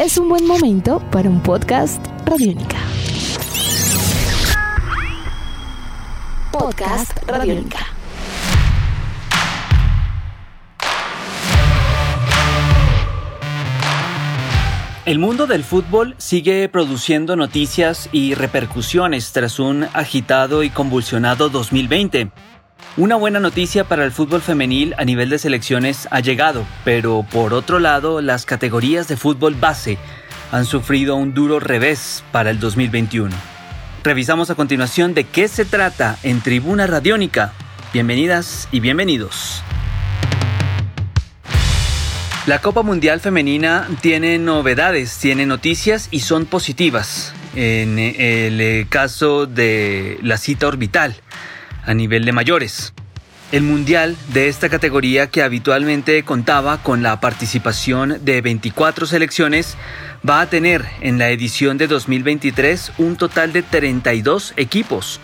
es un buen momento para un podcast Radiónica. Podcast Radiónica. El mundo del fútbol sigue produciendo noticias y repercusiones tras un agitado y convulsionado 2020. Una buena noticia para el fútbol femenil a nivel de selecciones ha llegado, pero por otro lado las categorías de fútbol base han sufrido un duro revés para el 2021. Revisamos a continuación de qué se trata en Tribuna Radiónica. Bienvenidas y bienvenidos. La Copa Mundial Femenina tiene novedades, tiene noticias y son positivas. En el caso de la cita orbital a nivel de mayores. El mundial de esta categoría que habitualmente contaba con la participación de 24 selecciones va a tener en la edición de 2023 un total de 32 equipos.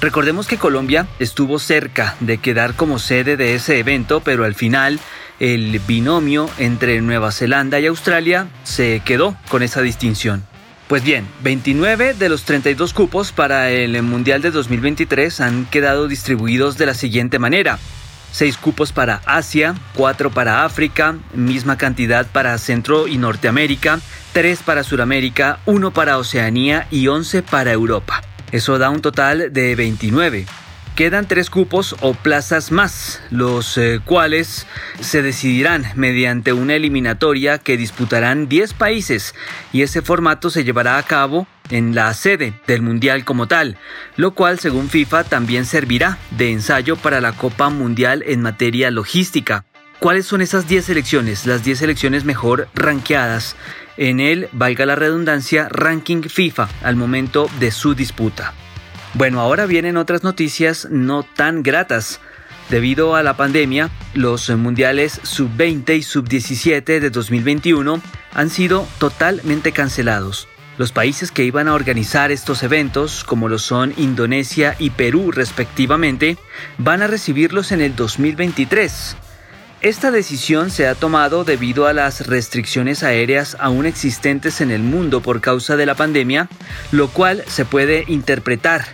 Recordemos que Colombia estuvo cerca de quedar como sede de ese evento, pero al final el binomio entre Nueva Zelanda y Australia se quedó con esa distinción. Pues bien, 29 de los 32 cupos para el Mundial de 2023 han quedado distribuidos de la siguiente manera. 6 cupos para Asia, 4 para África, misma cantidad para Centro y Norteamérica, 3 para Sudamérica, 1 para Oceanía y 11 para Europa. Eso da un total de 29. Quedan tres cupos o plazas más, los eh, cuales se decidirán mediante una eliminatoria que disputarán 10 países y ese formato se llevará a cabo en la sede del Mundial como tal, lo cual según FIFA también servirá de ensayo para la Copa Mundial en materia logística. ¿Cuáles son esas 10 selecciones? Las 10 selecciones mejor rankeadas en el, valga la redundancia, ranking FIFA al momento de su disputa. Bueno, ahora vienen otras noticias no tan gratas. Debido a la pandemia, los mundiales sub-20 y sub-17 de 2021 han sido totalmente cancelados. Los países que iban a organizar estos eventos, como lo son Indonesia y Perú respectivamente, van a recibirlos en el 2023. Esta decisión se ha tomado debido a las restricciones aéreas aún existentes en el mundo por causa de la pandemia, lo cual se puede interpretar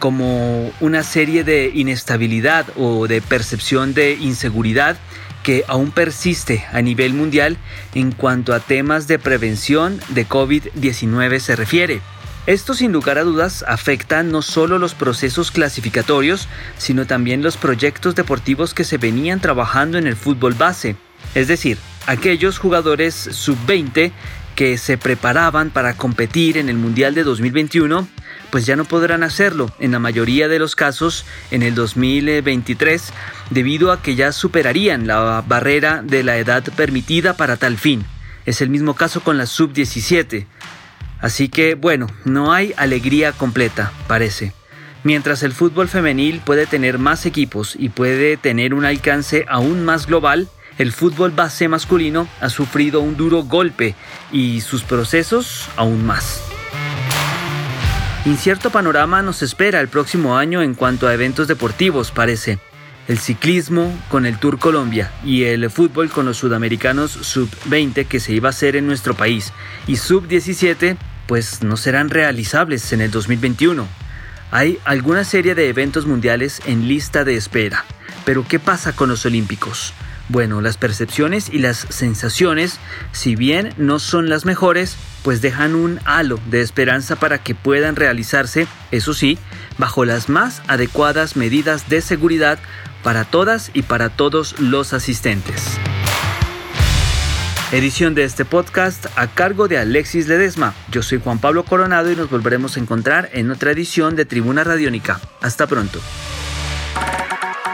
como una serie de inestabilidad o de percepción de inseguridad que aún persiste a nivel mundial en cuanto a temas de prevención de COVID-19 se refiere. Esto sin lugar a dudas afecta no solo los procesos clasificatorios, sino también los proyectos deportivos que se venían trabajando en el fútbol base, es decir, aquellos jugadores sub-20 que se preparaban para competir en el Mundial de 2021 pues ya no podrán hacerlo en la mayoría de los casos en el 2023 debido a que ya superarían la barrera de la edad permitida para tal fin. Es el mismo caso con la sub-17. Así que bueno, no hay alegría completa, parece. Mientras el fútbol femenil puede tener más equipos y puede tener un alcance aún más global, el fútbol base masculino ha sufrido un duro golpe y sus procesos aún más. Incierto panorama nos espera el próximo año en cuanto a eventos deportivos, parece. El ciclismo con el Tour Colombia y el fútbol con los sudamericanos sub-20 que se iba a hacer en nuestro país y sub-17 pues no serán realizables en el 2021. Hay alguna serie de eventos mundiales en lista de espera, pero ¿qué pasa con los Olímpicos? Bueno, las percepciones y las sensaciones, si bien no son las mejores, pues dejan un halo de esperanza para que puedan realizarse, eso sí, bajo las más adecuadas medidas de seguridad para todas y para todos los asistentes. Edición de este podcast a cargo de Alexis Ledesma. Yo soy Juan Pablo Coronado y nos volveremos a encontrar en otra edición de Tribuna Radiónica. Hasta pronto.